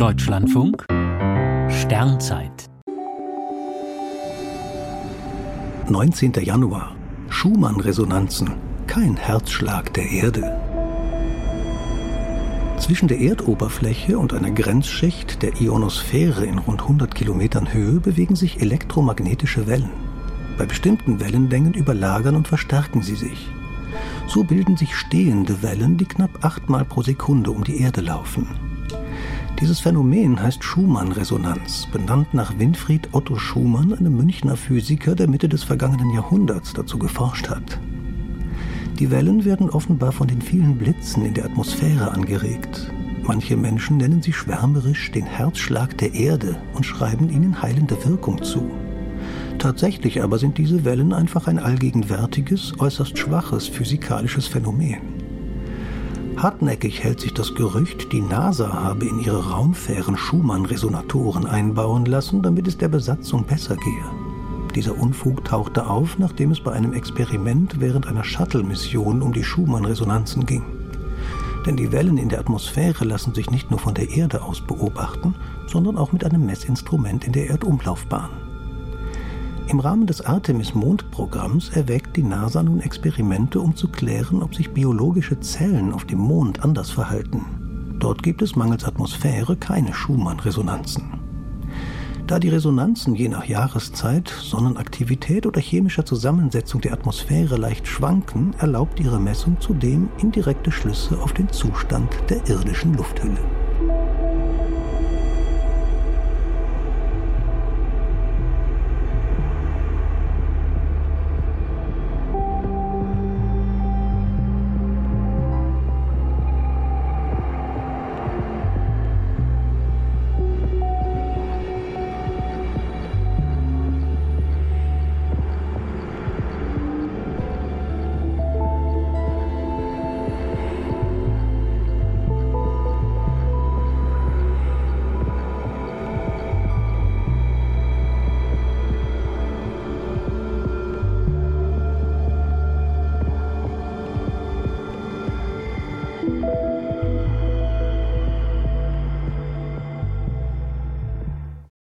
Deutschlandfunk Sternzeit 19. Januar Schumann-Resonanzen kein Herzschlag der Erde. Zwischen der Erdoberfläche und einer Grenzschicht der Ionosphäre in rund 100 Kilometern Höhe bewegen sich elektromagnetische Wellen. Bei bestimmten Wellenlängen überlagern und verstärken sie sich. So bilden sich stehende Wellen, die knapp achtmal pro Sekunde um die Erde laufen. Dieses Phänomen heißt Schumann-Resonanz, benannt nach Winfried Otto Schumann, einem Münchner Physiker, der Mitte des vergangenen Jahrhunderts dazu geforscht hat. Die Wellen werden offenbar von den vielen Blitzen in der Atmosphäre angeregt. Manche Menschen nennen sie schwärmerisch den Herzschlag der Erde und schreiben ihnen heilende Wirkung zu. Tatsächlich aber sind diese Wellen einfach ein allgegenwärtiges, äußerst schwaches physikalisches Phänomen. Hartnäckig hält sich das Gerücht, die NASA habe in ihre Raumfähren Schumann-Resonatoren einbauen lassen, damit es der Besatzung besser gehe. Dieser Unfug tauchte auf, nachdem es bei einem Experiment während einer Shuttle-Mission um die Schumann-Resonanzen ging. Denn die Wellen in der Atmosphäre lassen sich nicht nur von der Erde aus beobachten, sondern auch mit einem Messinstrument in der Erdumlaufbahn. Im Rahmen des Artemis-Mondprogramms erwägt die NASA nun Experimente, um zu klären, ob sich biologische Zellen auf dem Mond anders verhalten. Dort gibt es mangels Atmosphäre keine Schumann-Resonanzen. Da die Resonanzen je nach Jahreszeit, Sonnenaktivität oder chemischer Zusammensetzung der Atmosphäre leicht schwanken, erlaubt ihre Messung zudem indirekte Schlüsse auf den Zustand der irdischen Lufthülle.